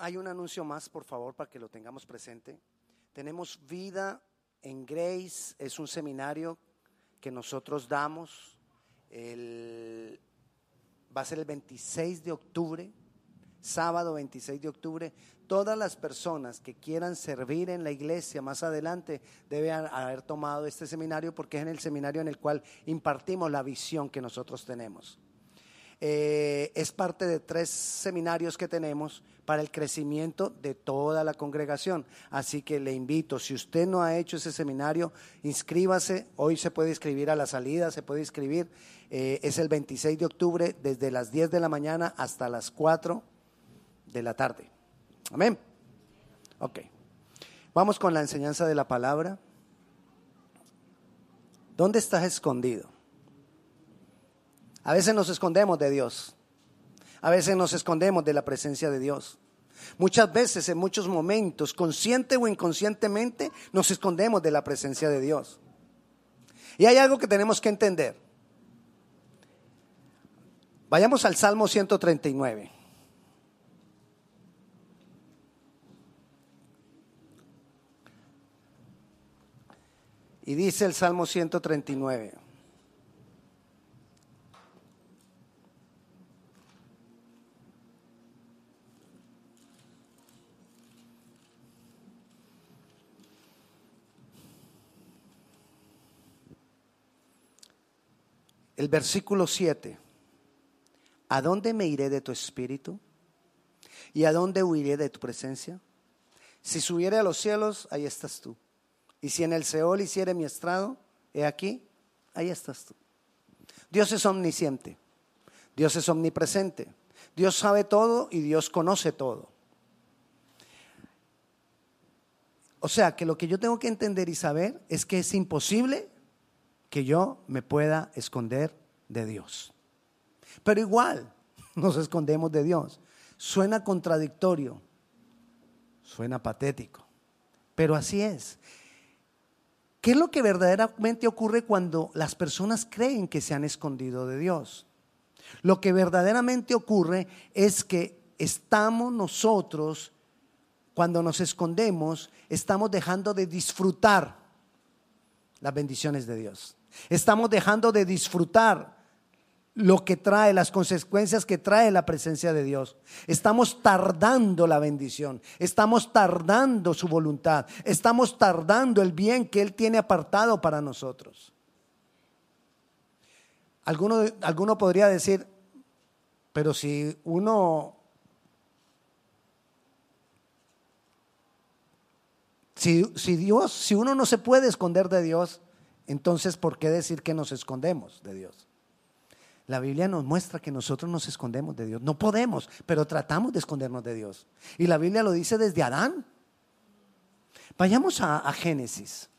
hay un anuncio más, por favor, para que lo tengamos presente. Tenemos Vida en Grace, es un seminario que nosotros damos. va a ser el 26 de octubre, sábado 26 de octubre. Todas las personas que quieran servir en la iglesia más adelante deben haber tomado este seminario porque es en el seminario en el cual impartimos la visión que nosotros tenemos. Eh, es parte de tres seminarios que tenemos para el crecimiento de toda la congregación. Así que le invito, si usted no ha hecho ese seminario, inscríbase. Hoy se puede inscribir a la salida, se puede inscribir. Eh, es el 26 de octubre, desde las 10 de la mañana hasta las 4 de la tarde. Amén. Ok. Vamos con la enseñanza de la palabra. ¿Dónde estás escondido? A veces nos escondemos de Dios. A veces nos escondemos de la presencia de Dios. Muchas veces, en muchos momentos, consciente o inconscientemente, nos escondemos de la presencia de Dios. Y hay algo que tenemos que entender. Vayamos al Salmo 139. Y dice el Salmo 139. El versículo 7. ¿A dónde me iré de tu espíritu? ¿Y a dónde huiré de tu presencia? Si subiere a los cielos, ahí estás tú. Y si en el Seol hiciere mi estrado, he aquí, ahí estás tú. Dios es omnisciente. Dios es omnipresente. Dios sabe todo y Dios conoce todo. O sea que lo que yo tengo que entender y saber es que es imposible que yo me pueda esconder de Dios. Pero igual nos escondemos de Dios. Suena contradictorio, suena patético, pero así es. ¿Qué es lo que verdaderamente ocurre cuando las personas creen que se han escondido de Dios? Lo que verdaderamente ocurre es que estamos nosotros, cuando nos escondemos, estamos dejando de disfrutar las bendiciones de Dios. Estamos dejando de disfrutar lo que trae, las consecuencias que trae la presencia de Dios. Estamos tardando la bendición, estamos tardando su voluntad, estamos tardando el bien que Él tiene apartado para nosotros. Alguno, alguno podría decir, pero si uno, si, si Dios, si uno no se puede esconder de Dios, entonces, ¿por qué decir que nos escondemos de Dios? La Biblia nos muestra que nosotros nos escondemos de Dios. No podemos, pero tratamos de escondernos de Dios. Y la Biblia lo dice desde Adán. Vayamos a, Génesis.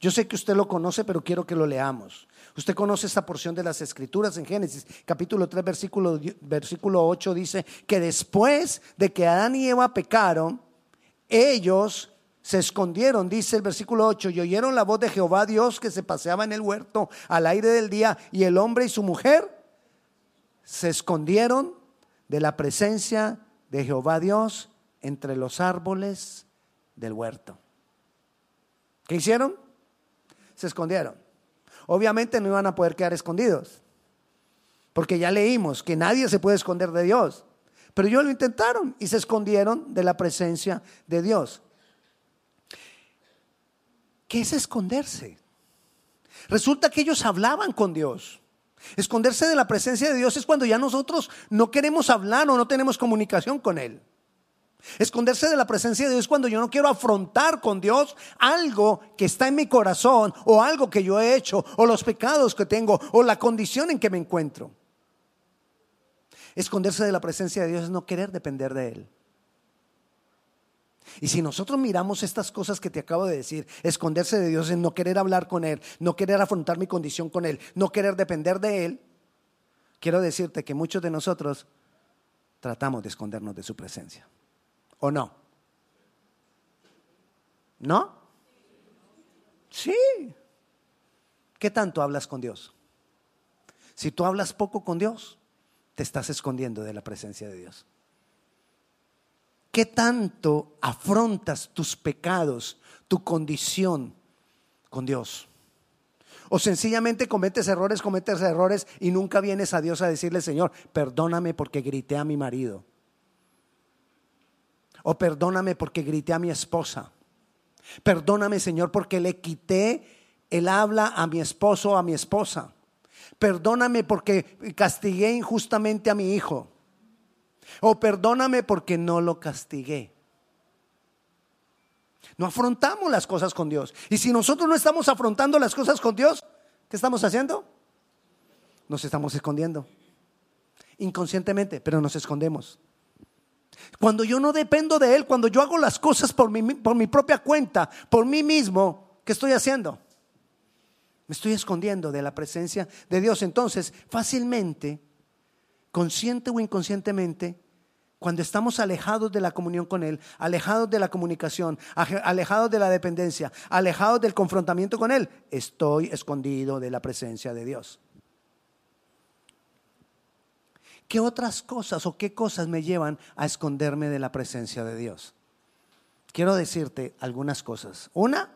Yo sé que usted lo conoce, pero quiero que lo leamos. Usted conoce esta porción de las Escrituras en Génesis, capítulo 3, versículo, versículo 8, dice que después de que Adán y Eva pecaron, ellos se escondieron, dice el versículo 8, y oyeron la voz de Jehová Dios que se paseaba en el huerto al aire del día, y el hombre y su mujer se escondieron de la presencia de Jehová Dios entre los árboles del huerto. ¿Qué hicieron? Se escondieron. Obviamente no iban a poder quedar escondidos, porque ya leímos que nadie se puede esconder de Dios. Pero ellos lo intentaron y se escondieron de la presencia de Dios. ¿Qué es esconderse? Resulta que ellos hablaban con Dios. Esconderse de la presencia de Dios es cuando ya nosotros no queremos hablar o no tenemos comunicación con Él. Esconderse de la presencia de Dios es cuando yo no quiero afrontar con Dios algo que está en mi corazón o algo que yo he hecho o los pecados que tengo o la condición en que me encuentro. Esconderse de la presencia de Dios es no querer depender de Él. Y si nosotros miramos estas cosas que te acabo de decir, esconderse de Dios es no querer hablar con Él, no querer afrontar mi condición con Él, no querer depender de Él, quiero decirte que muchos de nosotros tratamos de escondernos de su presencia. ¿O no? ¿No? Sí. ¿Qué tanto hablas con Dios? Si tú hablas poco con Dios, te estás escondiendo de la presencia de Dios. ¿Qué tanto afrontas tus pecados, tu condición con Dios? O sencillamente cometes errores, cometes errores y nunca vienes a Dios a decirle, Señor, perdóname porque grité a mi marido. O perdóname porque grité a mi esposa. Perdóname, Señor, porque le quité el habla a mi esposo o a mi esposa. Perdóname porque castigué injustamente a mi hijo. O perdóname porque no lo castigué. No afrontamos las cosas con Dios. Y si nosotros no estamos afrontando las cosas con Dios, ¿qué estamos haciendo? Nos estamos escondiendo. Inconscientemente, pero nos escondemos. Cuando yo no dependo de Él, cuando yo hago las cosas por mi, por mi propia cuenta, por mí mismo, ¿qué estoy haciendo? Me estoy escondiendo de la presencia de Dios. Entonces, fácilmente, consciente o inconscientemente, cuando estamos alejados de la comunión con Él, alejados de la comunicación, alejados de la dependencia, alejados del confrontamiento con Él, estoy escondido de la presencia de Dios. ¿Qué otras cosas o qué cosas me llevan a esconderme de la presencia de Dios? Quiero decirte algunas cosas. Una,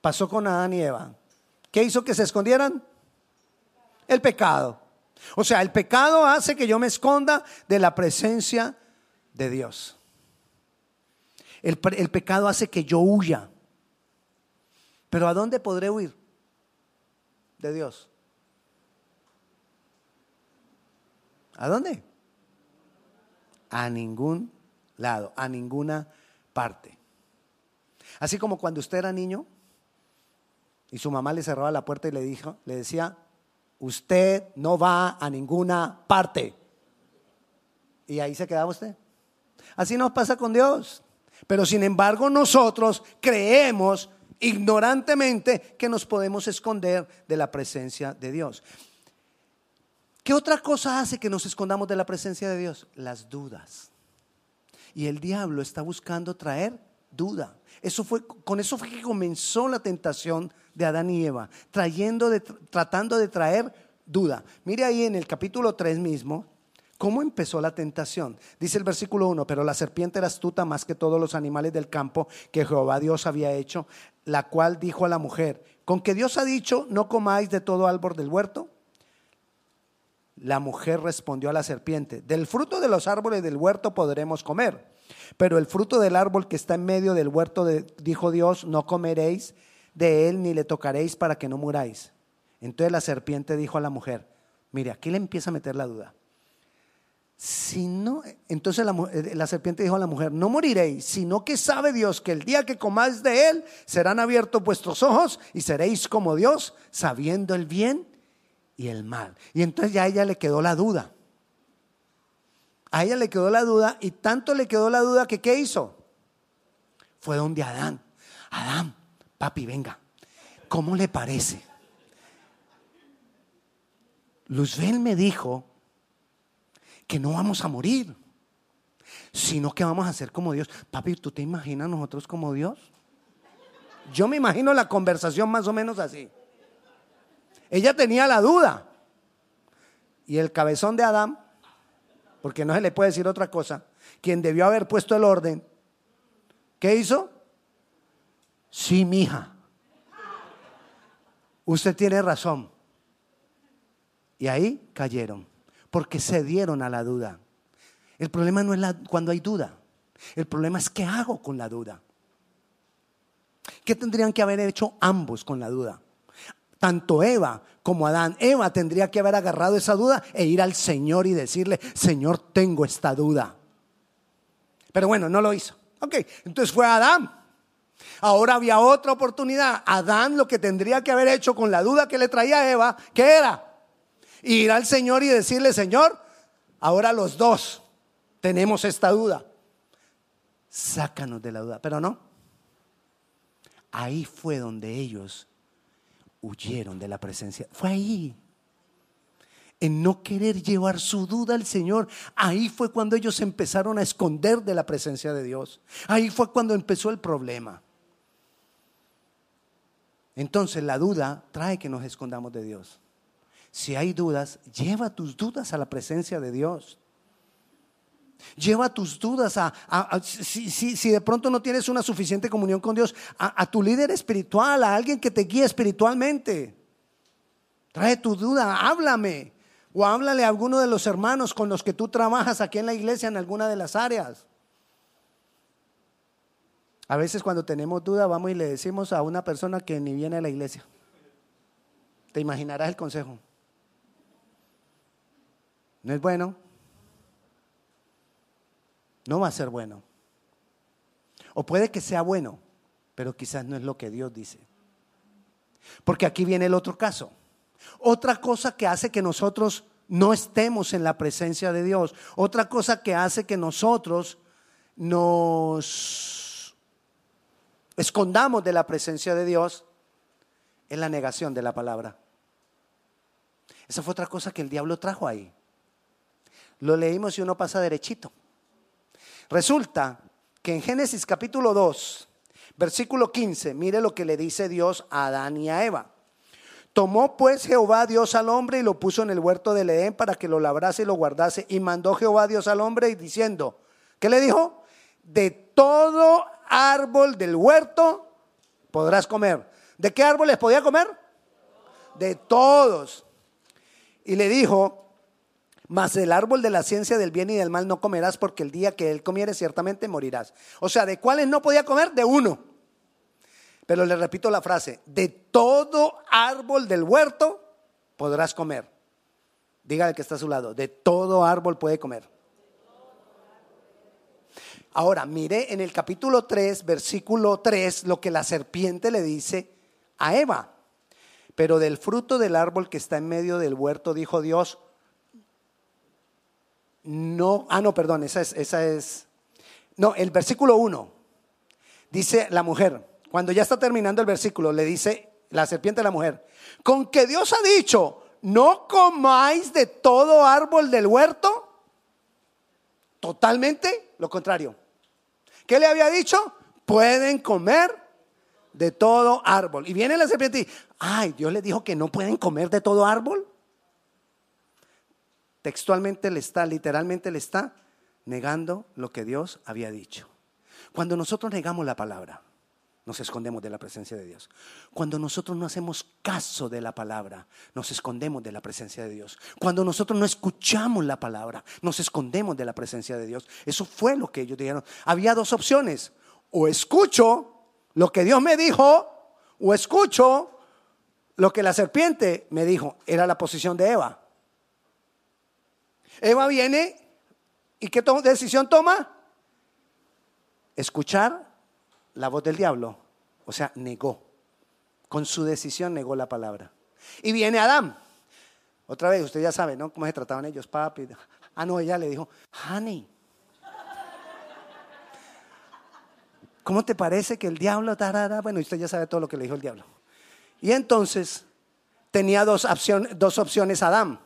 pasó con Adán y Eva. ¿Qué hizo que se escondieran? El pecado. O sea, el pecado hace que yo me esconda de la presencia de Dios. El, pecado hace que yo huya. Pero ¿a dónde podré huir? De Dios. ¿A dónde? A ningún lado, a ninguna parte. Así como cuando usted era niño y su mamá le cerraba la puerta y le dijo, le decía, usted no va a ninguna parte. Y ahí se quedaba usted. Así nos pasa con Dios. Pero sin embargo nosotros creemos ignorantemente que nos podemos esconder de la presencia de Dios. ¿Qué otra cosa hace que nos escondamos de la presencia de Dios? Las dudas. Y el diablo está buscando traer duda. Eso fue, con eso fue que comenzó la tentación de Adán y Eva, trayendo de, tratando de traer duda. Mire ahí en el capítulo 3 mismo, ¿Cómo empezó la tentación? Dice el versículo 1, pero la serpiente era astuta más que todos los animales del campo que Jehová Dios había hecho, la cual dijo a la mujer, ¿con que Dios ha dicho, no comáis de todo árbol del huerto? La mujer respondió a la serpiente, del fruto de los árboles del huerto podremos comer, pero el fruto del árbol que está en medio del huerto, dijo Dios, no comeréis de él ni le tocaréis para que no muráis. Entonces la serpiente dijo a la mujer, mire, aquí le empieza a meter la duda. Si no, entonces la, eh, la, serpiente dijo a la mujer, no moriréis, sino que sabe Dios que el día que comáis de él serán abiertos vuestros ojos y seréis como Dios, sabiendo el bien y el mal. Y entonces ya a ella le quedó la duda. A ella le quedó la duda y tanto le quedó la duda que ¿qué hizo? Fue donde Adán. Adán, papi, venga. ¿Cómo le parece? Luzbel me dijo que no vamos a morir, sino que vamos a ser como Dios. Papi, ¿tú te imaginas nosotros como Dios? Yo me imagino la conversación más o menos así. Ella tenía la duda. Y el cabezón de Adán, porque no se le puede decir otra cosa, quien debió haber puesto el orden, ¿qué hizo? Sí, mija. Usted tiene razón. Y ahí cayeron, porque se dieron a la duda. El problema no es la, cuando hay duda. El problema es qué hago con la duda. ¿Qué tendrían que haber hecho ambos con la duda? tanto Eva como Adán. Eva tendría que haber agarrado esa duda e ir al Señor y decirle, Señor, tengo esta duda. Pero bueno, no lo hizo. Ok, entonces fue Adán. Ahora había otra oportunidad. Adán lo que tendría que haber hecho con la duda que le traía a Eva, ¿qué era? Ir al Señor y decirle, Señor, ahora los dos tenemos esta duda. Sácanos de la duda. Pero no. Ahí fue donde ellos huyeron de la presencia. Fue ahí. En no querer llevar su duda al Señor. Ahí fue cuando ellos empezaron a esconder de la presencia de Dios. Ahí fue cuando empezó el problema. Entonces la duda trae que nos escondamos de Dios. Si hay dudas, lleva tus dudas a la presencia de Dios. Lleva tus dudas a, si, de pronto no tienes una suficiente comunión con Dios, a, tu líder espiritual, a alguien que te guíe espiritualmente. Trae tu duda, háblame. O háblale a alguno de los hermanos con los que tú trabajas aquí en la iglesia en alguna de las áreas. A veces cuando tenemos duda vamos y le decimos a una persona que ni viene a la iglesia. Te imaginarás el consejo. ¿No es bueno? No va a ser bueno. O puede que sea bueno, pero quizás no es lo que Dios dice. Porque aquí viene el otro caso. Otra cosa que hace que nosotros no estemos en la presencia de Dios. Otra cosa que hace que nosotros nos escondamos de la presencia de Dios, es la negación de la palabra. Esa fue otra cosa que el diablo trajo ahí. Lo leímos y uno pasa derechito. Resulta que en Génesis capítulo 2, versículo 15, mire lo que le dice Dios a Adán y a Eva. Tomó pues Jehová Dios al hombre y lo puso en el huerto del Edén para que lo labrase y lo guardase. Y mandó Jehová Dios al hombre diciendo, ¿qué le dijo? De todo árbol del huerto podrás comer. ¿De qué árboles podía comer? De todos. Y le dijo, mas el árbol de la ciencia del bien y del mal no comerás porque el día que él comiere ciertamente morirás. O sea, ¿de cuáles no podía comer? De uno. Pero le repito la frase, de todo árbol del huerto podrás comer. Dígale que está a su lado, de todo árbol puede comer. Ahora, mire en el capítulo 3, versículo 3, lo que la serpiente le dice a Eva. Pero del fruto del árbol que está en medio del huerto, dijo Dios, no, ah, no, perdón, esa es, esa es, no, el versículo 1, dice la mujer, cuando ya está terminando el versículo, le dice la serpiente a la mujer, con que Dios ha dicho, no comáis de todo árbol del huerto, totalmente lo contrario. ¿Qué le había dicho? Pueden comer de todo árbol. Y viene la serpiente y, ay, Dios le dijo que no pueden comer de todo árbol. Textualmente le está, literalmente le está negando lo que Dios había dicho. Cuando nosotros negamos la palabra, nos escondemos de la presencia de Dios. Cuando nosotros no hacemos caso de la palabra, nos escondemos de la presencia de Dios. Cuando nosotros no escuchamos la palabra, nos escondemos de la presencia de Dios. Eso fue lo que ellos dijeron. Había dos opciones. O escucho lo que Dios me dijo, o escucho lo que la serpiente me dijo. Era la posición de Eva. Eva viene y ¿qué decisión toma? Escuchar la voz del diablo. O sea, negó. Con su decisión negó la palabra. Y viene Adán. Otra vez, usted ya sabe, ¿no? Cómo se trataban ellos, papi. Ah, no, ella le dijo, honey. ¿Cómo te parece que el diablo, tarara? bueno, usted ya sabe todo lo que le dijo el diablo. Y entonces tenía dos, opciones, dos opciones Adán.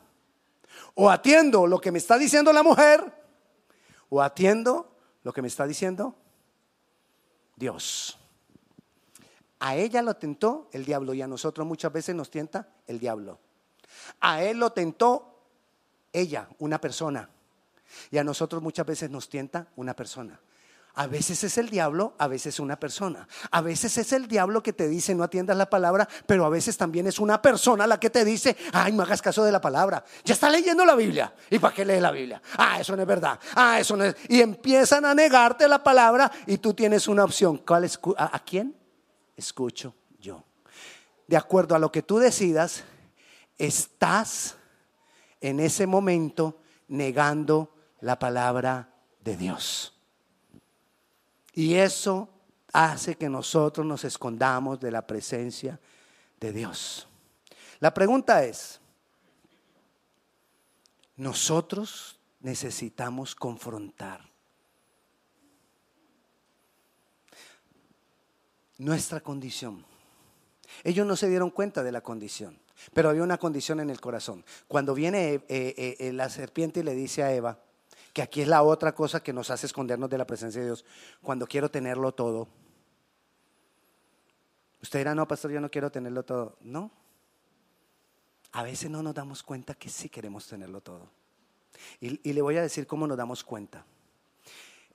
O atiendo lo que me está diciendo la mujer, o atiendo lo que me está diciendo Dios. A ella lo tentó el diablo y a nosotros muchas veces nos tienta el diablo. A él lo tentó ella, una persona. Y a nosotros muchas veces nos tienta una persona. A veces es el diablo, a veces una persona. A veces es el diablo que te dice no atiendas la palabra, pero a veces también es una persona la que te dice, ay, no hagas caso de la palabra. Ya está leyendo la Biblia. ¿Y para qué lee la Biblia? Ah, eso no es verdad. Ah, eso no es. Y empiezan a negarte la palabra y tú tienes una opción. ¿Cuál a, ¿A quién? Escucho yo. De acuerdo a lo que tú decidas, estás en ese momento negando la palabra de Dios. Y eso hace que nosotros nos escondamos de la presencia de Dios. La pregunta es, nosotros necesitamos confrontar nuestra condición. Ellos no se dieron cuenta de la condición, pero había una condición en el corazón. Cuando viene eh, eh, eh, la serpiente y le dice a Eva, que aquí es la otra cosa que nos hace escondernos de la presencia de Dios, cuando quiero tenerlo todo. Usted dirá, no, pastor, yo no quiero tenerlo todo. No. A veces no nos damos cuenta que sí queremos tenerlo todo. Y, y le voy a decir cómo nos damos cuenta.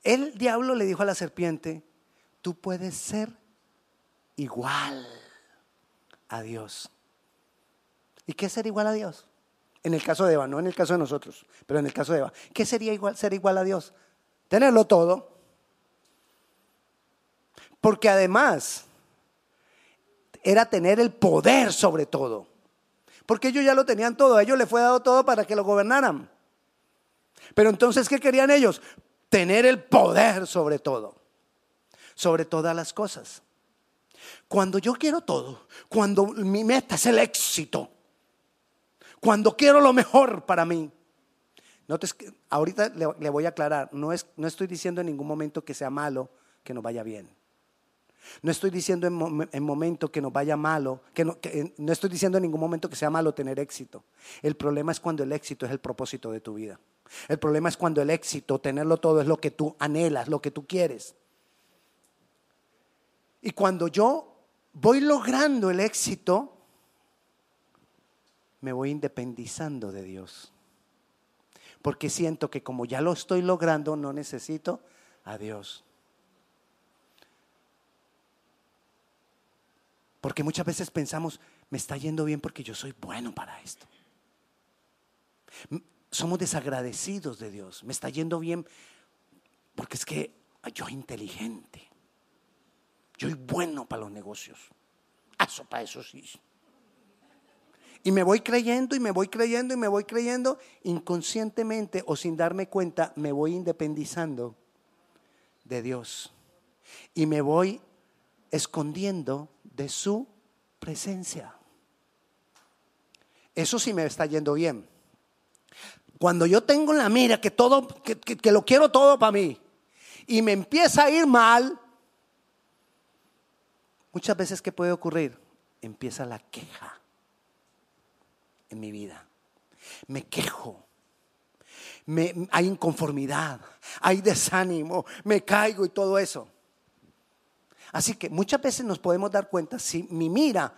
El diablo le dijo a la serpiente, tú puedes ser igual a Dios. ¿Y qué es ser igual a Dios? En el caso de Eva, no en el caso de nosotros, pero en el caso de Eva. ¿Qué sería igual, ser igual a Dios? Tenerlo todo. Porque además era tener el poder sobre todo. Porque ellos ya lo tenían todo, a ellos les fue dado todo para que lo gobernaran. Pero entonces, ¿qué querían ellos? Tener el poder sobre todo, sobre todas las cosas. Cuando yo quiero todo, cuando mi meta es el éxito, cuando quiero lo mejor para mí. Notes que ahorita le, voy a aclarar, no, es, no estoy diciendo en ningún momento que sea malo que nos vaya bien. No estoy diciendo en, en momento que nos vaya malo, que no, que no estoy diciendo en ningún momento que sea malo tener éxito. El problema es cuando el éxito es el propósito de tu vida. El problema es cuando el éxito, tenerlo todo, es lo que tú anhelas, lo que tú quieres. Y cuando yo voy logrando el éxito, me voy independizando de Dios. Porque siento que como ya lo estoy logrando, no necesito a Dios. Porque muchas veces pensamos, me está yendo bien porque yo soy bueno para esto. Somos desagradecidos de Dios. Me está yendo bien porque es que yo soy inteligente. Yo soy bueno para los negocios. Eso para eso sí. Y me voy creyendo y me voy creyendo y me voy creyendo, inconscientemente o sin darme cuenta, me voy independizando de Dios. Y me voy escondiendo de su presencia. Eso sí me está yendo bien. Cuando yo tengo en la mira que todo, que, que lo quiero todo para mí, y me empieza a ir mal, muchas veces ¿qué puede ocurrir? Empieza la queja en mi vida. Me quejo. Me, hay inconformidad, hay desánimo, me caigo y todo eso. Así que muchas veces nos podemos dar cuenta si mi mira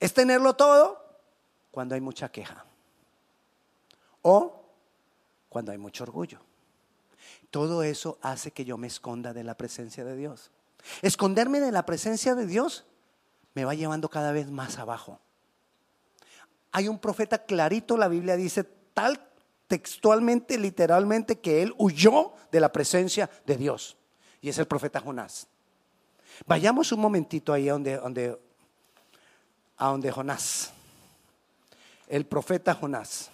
es tenerlo todo cuando hay mucha queja o cuando hay mucho orgullo. Todo eso hace que yo me esconda de la presencia de Dios. Esconderme de la presencia de Dios me va llevando cada vez más abajo hay un profeta clarito, la Biblia dice tal textualmente, literalmente, que él huyó de la presencia de Dios. Y es el profeta Jonás. Vayamos un momentito ahí a donde, a donde Jonás, el profeta Jonás.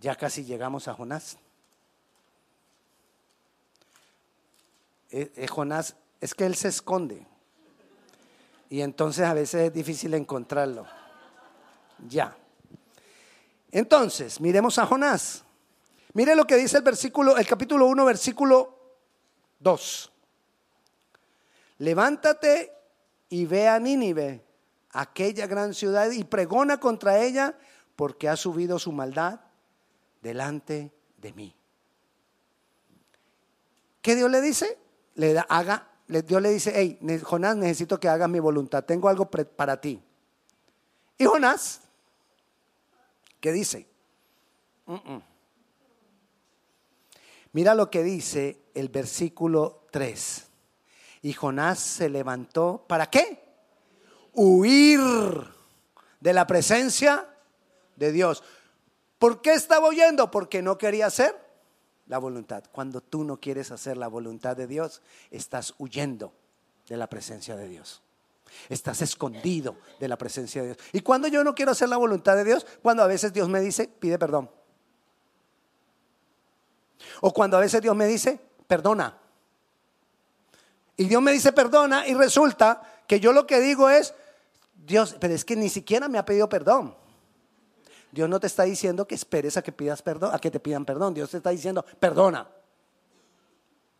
Ya casi llegamos a Jonás. Eh, eh, Jonás, es que él se esconde. Y entonces a veces es difícil encontrarlo. Ya. Entonces, miremos a Jonás. Mire lo que dice el versículo, el capítulo 1, versículo 2. Levántate y ve a Nínive, aquella gran ciudad, y pregona contra ella, porque ha subido su maldad delante de mí. ¿Qué Dios le dice? Le da, haga Dios le dice, hey, Jonás, necesito que hagas mi voluntad, tengo algo para ti. Y Jonás, ¿qué dice? Mira lo que dice el versículo 3. Y Jonás se levantó, ¿para qué? Huir de la presencia de Dios. ¿Por qué estaba huyendo? Porque no quería hacer la voluntad. Cuando tú no quieres hacer la voluntad de Dios, estás huyendo de la presencia de Dios. Estás escondido de la presencia de Dios. Y cuando yo no quiero hacer la voluntad de Dios, cuando a veces Dios me dice, pide perdón. O cuando a veces Dios me dice, perdona. Y Dios me dice, perdona, y resulta que yo lo que digo es, Dios, pero es que ni siquiera me ha pedido perdón. Dios no te está diciendo que esperes a que pidas perdón, a que te pidan perdón. Dios te está diciendo, perdona.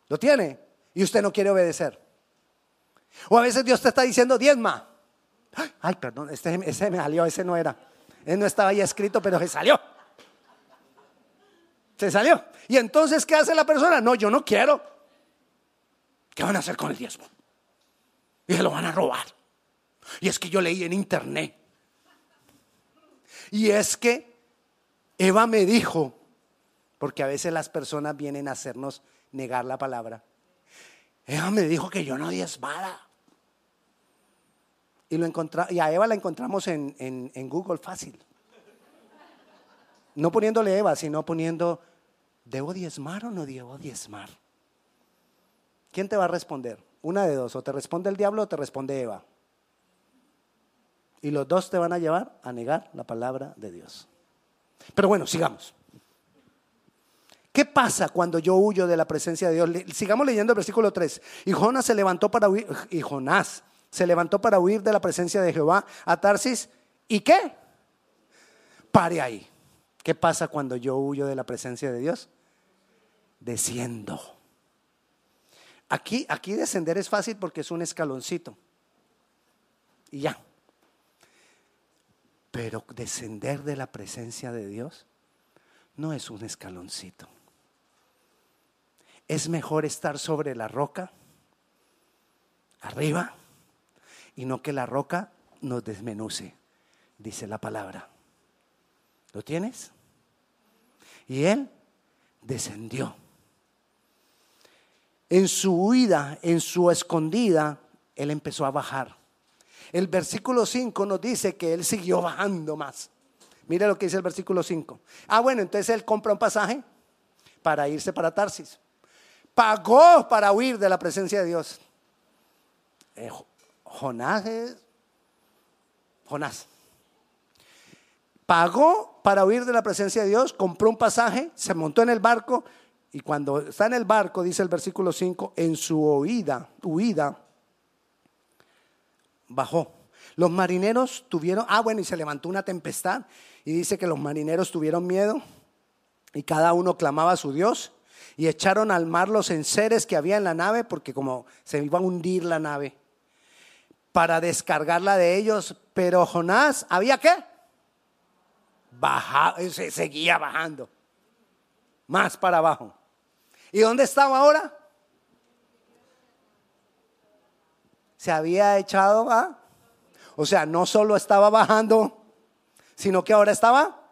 Lo tiene y usted no quiere obedecer. O a veces Dios te está diciendo, diezma. Ay, perdón, este, ese me salió, ese no era. Él no estaba ahí escrito, pero se salió. Se salió. Y entonces, ¿qué hace la persona? No, yo no quiero. ¿Qué van a hacer con el diezmo? Y se lo van a robar. Y es que yo leí en internet y es que Eva me dijo, Porque a veces las personas vienen a hacernos negar la palabra. Eva me dijo que yo no diezmara. Y, lo encontra, y a Eva la encontramos en, en Google fácil. No poniéndole Eva, sino poniendo, ¿debo diezmar o no debo diezmar? ¿Quién te va a responder? Una de dos, o te responde el diablo o te responde Eva. Y los dos te van a llevar a negar la palabra de Dios. Pero bueno, sigamos. ¿Qué pasa cuando yo huyo de la presencia de Dios? Sigamos leyendo el versículo 3. Y Jonás se levantó para huir, y Jonás se levantó para huir de la presencia de Jehová a Tarsis. ¿Y qué? Pare ahí. ¿Qué pasa cuando yo huyo de la presencia de Dios? Desciendo. Aquí, aquí descender es fácil porque es un escaloncito. Y ya. Pero descender de la presencia de Dios no es un escaloncito. Es mejor estar sobre la roca, arriba, y no que la roca nos desmenuce, dice la palabra. ¿Lo tienes? Y él descendió. En su huida, en su escondida, él empezó a bajar. El versículo 5 nos dice que él siguió bajando más. Mire lo que dice el versículo 5. Ah, bueno, entonces él compra un pasaje para irse para Tarsis. Pagó para huir de la presencia de Dios. Eh, Jonás es Jonás. Pagó para huir de la presencia de Dios, compró un pasaje, se montó en el barco y cuando está en el barco, dice el versículo 5, en su huida, huida, bajó. Los marineros tuvieron, ah bueno, y se levantó una tempestad y dice que los marineros tuvieron miedo y cada uno clamaba a su Dios y echaron al mar los enseres que había en la nave porque como se iba a hundir la nave para descargarla de ellos, pero Jonás, ¿había qué? Baja, se seguía bajando, más para abajo. ¿Y dónde estaba ahora? Se había echado a... O sea, no solo estaba bajando, sino que ahora estaba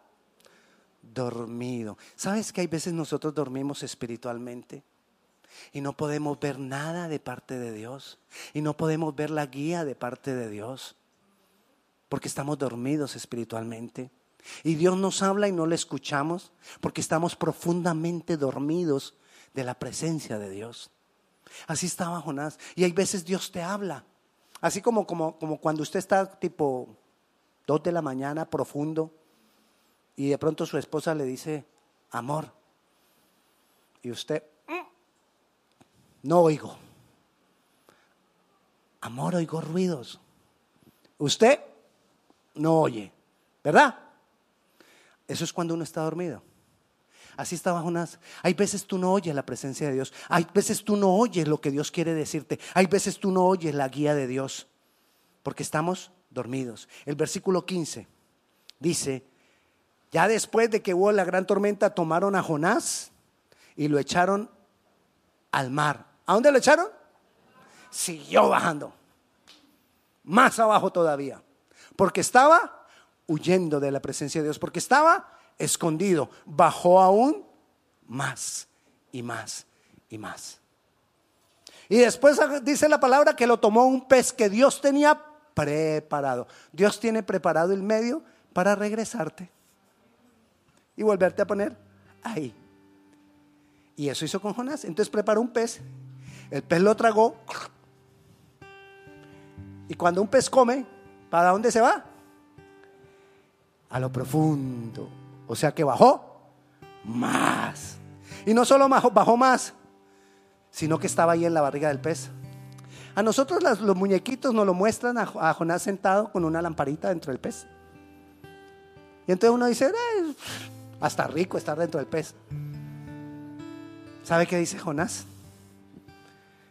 dormido. ¿Sabes que hay veces nosotros dormimos espiritualmente? Y no podemos ver nada de parte de Dios. Y no podemos ver la guía de parte de Dios. Porque estamos dormidos espiritualmente. Y Dios nos habla y no le escuchamos porque estamos profundamente dormidos de la presencia de Dios. Así estaba Jonás. Y hay veces Dios te habla. Así como, como, como cuando usted está tipo dos de la mañana profundo y de pronto su esposa le dice, amor. Y usted, no oigo. Amor, oigo ruidos. Usted no oye, ¿verdad? Eso es cuando uno está dormido. Así estaba Jonás. Hay veces tú no oyes la presencia de Dios. Hay veces tú no oyes lo que Dios quiere decirte. Hay veces tú no oyes la guía de Dios. Porque estamos dormidos. El versículo 15 dice, ya después de que hubo la gran tormenta, tomaron a Jonás y lo echaron al mar. ¿A dónde lo echaron? Siguió bajando. Más abajo todavía. Porque estaba huyendo de la presencia de Dios. Porque estaba escondido, bajó aún más y más y más. Y después dice la palabra que lo tomó un pez que Dios tenía preparado. Dios tiene preparado el medio para regresarte y volverte a poner ahí. Y eso hizo con Jonás. Entonces preparó un pez, el pez lo tragó. Y cuando un pez come, ¿para dónde se va? A lo profundo o sea que bajó más. Y no solo bajó, más, sino que estaba ahí en la barriga del pez. A nosotros los muñequitos nos lo muestran a, Jonás sentado con una lamparita dentro del pez. Y entonces uno dice, eh, hasta rico estar dentro del pez. ¿Sabe qué dice Jonás?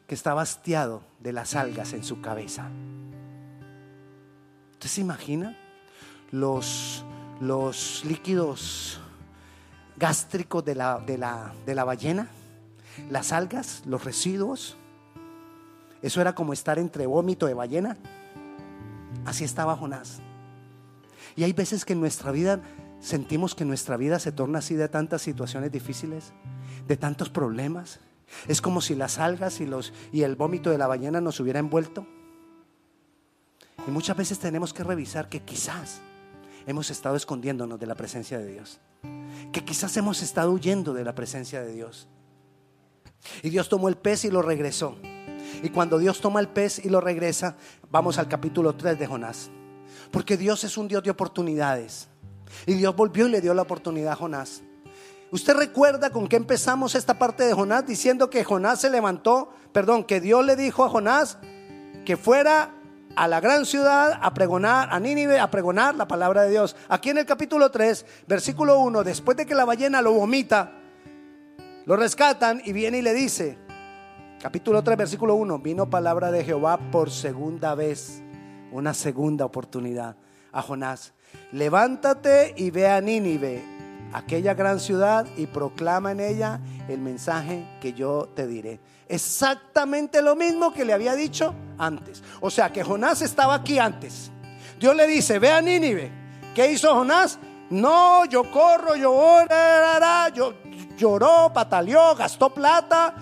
Que está hastiado de las algas en su cabeza. ¿Usted se imagina los los líquidos gástricos de la, de la, ballena, las algas, los residuos. Eso era como estar entre vómito de ballena. Así estaba Jonás. Y hay veces que en nuestra vida sentimos que nuestra vida se torna así de tantas situaciones difíciles, de tantos problemas. Es como si las algas y, los, y el vómito de la ballena nos hubiera envuelto. Y muchas veces tenemos que revisar que quizás hemos estado escondiéndonos de la presencia de Dios. Que quizás hemos estado huyendo de la presencia de Dios. Y Dios tomó el pez y lo regresó. Y cuando Dios toma el pez y lo regresa, vamos al capítulo 3 de Jonás. Porque Dios es un Dios de oportunidades. Y Dios volvió y le dio la oportunidad a Jonás. ¿Usted recuerda con qué empezamos esta parte de Jonás diciendo que Jonás se levantó, perdón, que Dios le dijo a Jonás que fuera a la gran ciudad a pregonar, a Nínive, a pregonar la palabra de Dios. Aquí en el capítulo 3, versículo 1, después de que la ballena lo vomita, lo rescatan y viene y le dice, capítulo 3, versículo 1, vino palabra de Jehová por segunda vez, una segunda oportunidad a Jonás. Levántate y ve a Nínive, aquella gran ciudad, y proclama en ella el mensaje que yo te diré. Exactamente lo mismo que le había dicho antes. O sea que Jonás estaba aquí antes. Dios le dice, ve a Nínive. ¿Qué hizo Jonás? No, yo corro, yo yo lloró, pataleó, gastó plata,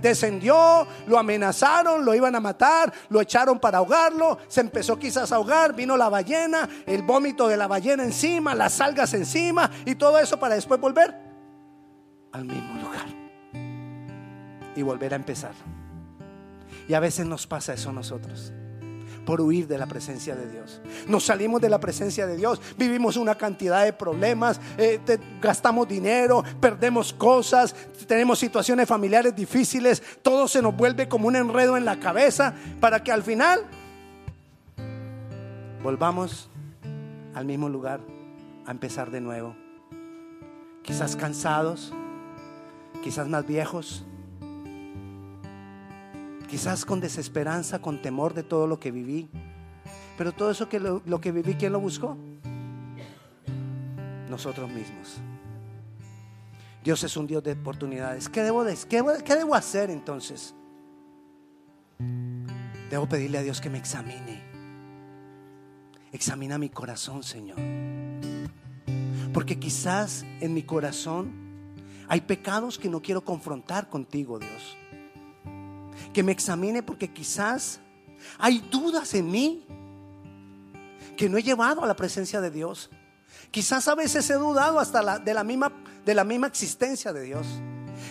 descendió, lo amenazaron, lo iban a matar, lo echaron para ahogarlo, se empezó quizás a ahogar, vino la ballena, el vómito de la ballena encima, las algas encima y todo eso para después volver al mismo lugar y volver a empezar. Y a veces nos pasa eso a nosotros por huir de la presencia de Dios. Nos salimos de la presencia de Dios, vivimos una cantidad de problemas, eh, gastamos dinero, perdemos cosas, tenemos situaciones familiares difíciles, todo se nos vuelve como un enredo en la cabeza para que al final volvamos al mismo lugar a empezar de nuevo. Quizás cansados, quizás más viejos, quizás con desesperanza, con temor de todo lo que viví. Pero todo eso que lo, que viví, ¿quién lo buscó? Nosotros mismos. Dios es un Dios de oportunidades. ¿Qué debo, qué debo hacer entonces? Debo pedirle a Dios que me examine. Examina mi corazón, Señor. Porque quizás en mi corazón hay pecados que no quiero confrontar contigo, Dios que me examine porque quizás hay dudas en mí que no he llevado a la presencia de Dios. Quizás a veces he dudado hasta la, de, la misma, de la misma existencia de Dios.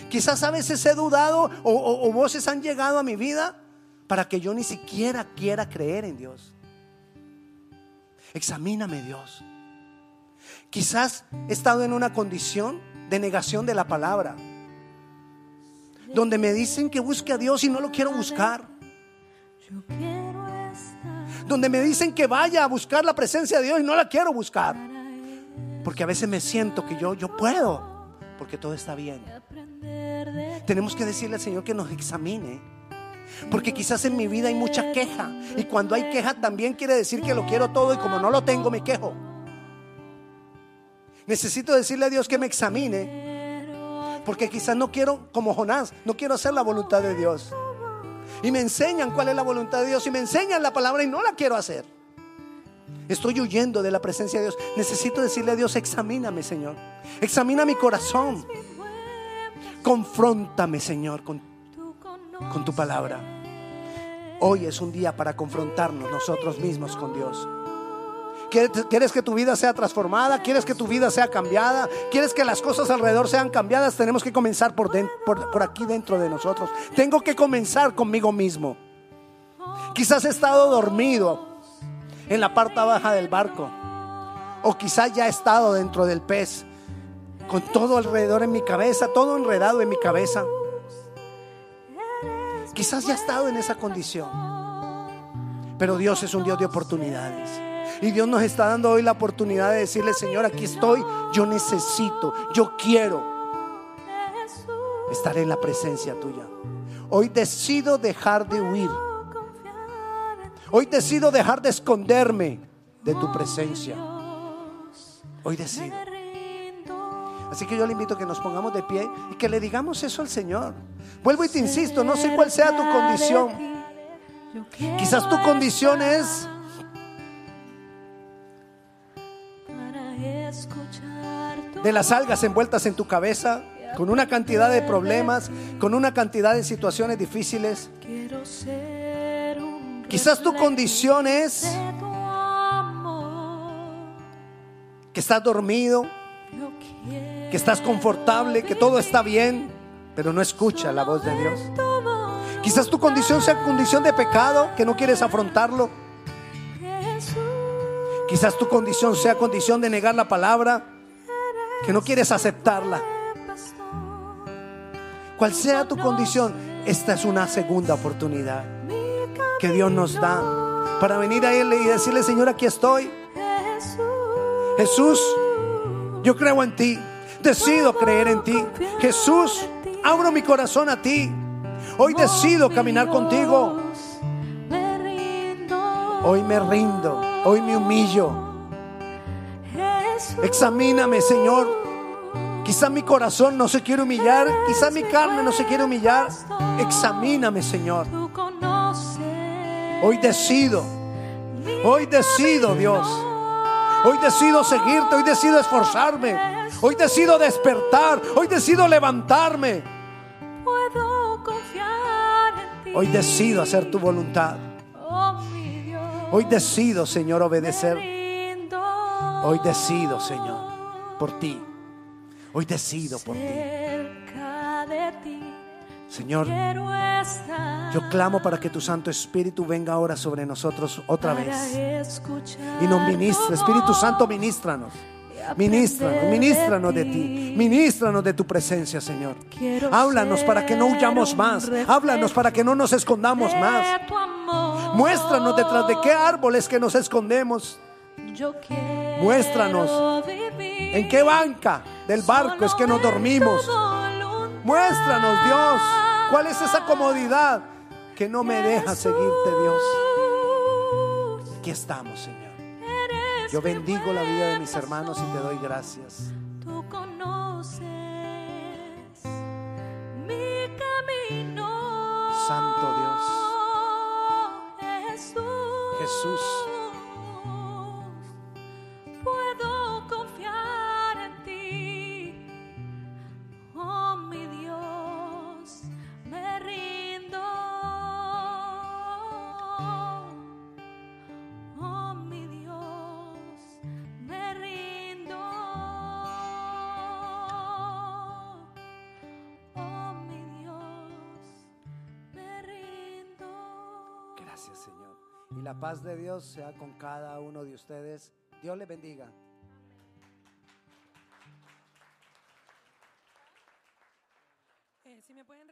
Quizás a veces he dudado o voces han llegado a mi vida para que yo ni siquiera quiera creer en Dios. Examíname Dios. Quizás he estado en una condición de negación de la palabra donde me dicen que busque a Dios y no lo quiero buscar. Donde me dicen que vaya a buscar la presencia de Dios y no la quiero buscar. Porque a veces me siento que yo, yo puedo, porque todo está bien. Tenemos que decirle al Señor que nos examine. Porque quizás en mi vida hay mucha queja. Y cuando hay queja también quiere decir que lo quiero todo y como no lo tengo me quejo. Necesito decirle a Dios que me examine porque quizás no quiero, como Jonás, no quiero hacer la voluntad de Dios. Y me enseñan cuál es la voluntad de Dios y me enseñan la palabra y no la quiero hacer. Estoy huyendo de la presencia de Dios. Necesito decirle a Dios, examíname, Señor. Examina mi corazón. Confróntame, Señor, con, con tu palabra. Hoy es un día para confrontarnos nosotros mismos con Dios. ¿Quieres que tu vida sea transformada? ¿Quieres que tu vida sea cambiada? ¿Quieres que las cosas alrededor sean cambiadas? Tenemos que comenzar por, aquí dentro de nosotros. Tengo que comenzar conmigo mismo. Quizás he estado dormido en la parte baja del barco. O quizás ya he estado dentro del pez. Con todo alrededor en mi cabeza, todo enredado en mi cabeza. Quizás ya he estado en esa condición. Pero Dios es un Dios de oportunidades. Y Dios nos está dando hoy la oportunidad de decirle, Señor, aquí estoy, yo necesito, yo quiero estar en la presencia tuya. Hoy decido dejar de huir. Hoy decido dejar de esconderme de tu presencia. Hoy decido. Así que yo le invito a que nos pongamos de pie y que le digamos eso al Señor. Vuelvo y te insisto, no sé cuál sea tu condición. Quizás tu condición es de las algas envueltas en tu cabeza, con una cantidad de problemas, con una cantidad de situaciones difíciles. Quizás tu condición es que estás dormido, que estás confortable, que todo está bien, pero no escucha la voz de Dios. Quizás tu condición sea condición de pecado, que no quieres afrontarlo. Quizás tu condición sea condición de negar la palabra, que no quieres aceptarla. Cual sea tu condición, esta es una segunda oportunidad que Dios nos da para venir a Él y decirle, Señor, aquí estoy. Jesús. Yo creo en ti. Decido creer en ti. Jesús, abro mi corazón a ti. Hoy decido caminar contigo. Hoy me rindo. Hoy me humillo. Examíname, Señor. Quizá mi corazón no se quiere humillar. Quizá mi carne no se quiere humillar. Examíname, Señor. Hoy decido. Hoy decido, Dios. Hoy decido seguirte. Hoy decido esforzarme. Hoy decido despertar. Hoy decido levantarme. Hoy decido hacer tu voluntad. Hoy decido, Señor, obedecer. Hoy decido, Señor, por ti. Hoy decido por ti. Señor, yo clamo para que tu Santo Espíritu venga ahora sobre nosotros otra vez. Y nos ministre. tu Espíritu Santo, ministranos. Ministranos, ministranos de ti. Ministranos de tu presencia, Señor. Háblanos para que no huyamos más. Háblanos para que no nos escondamos más. Muéstranos detrás de qué árboles que nos escondemos. Muéstranos En qué banca del barco es que nos dormimos. Muéstranos, Dios, cuál es esa comodidad que no me deja seguirte, Dios. Aquí estamos, Señor. Yo bendigo la vida de mis hermanos y te doy gracias. Tú conoces mi camino. Santo Dios. Jesús. De Dios sea con cada uno de ustedes. Dios les bendiga. Eh, si me pueden.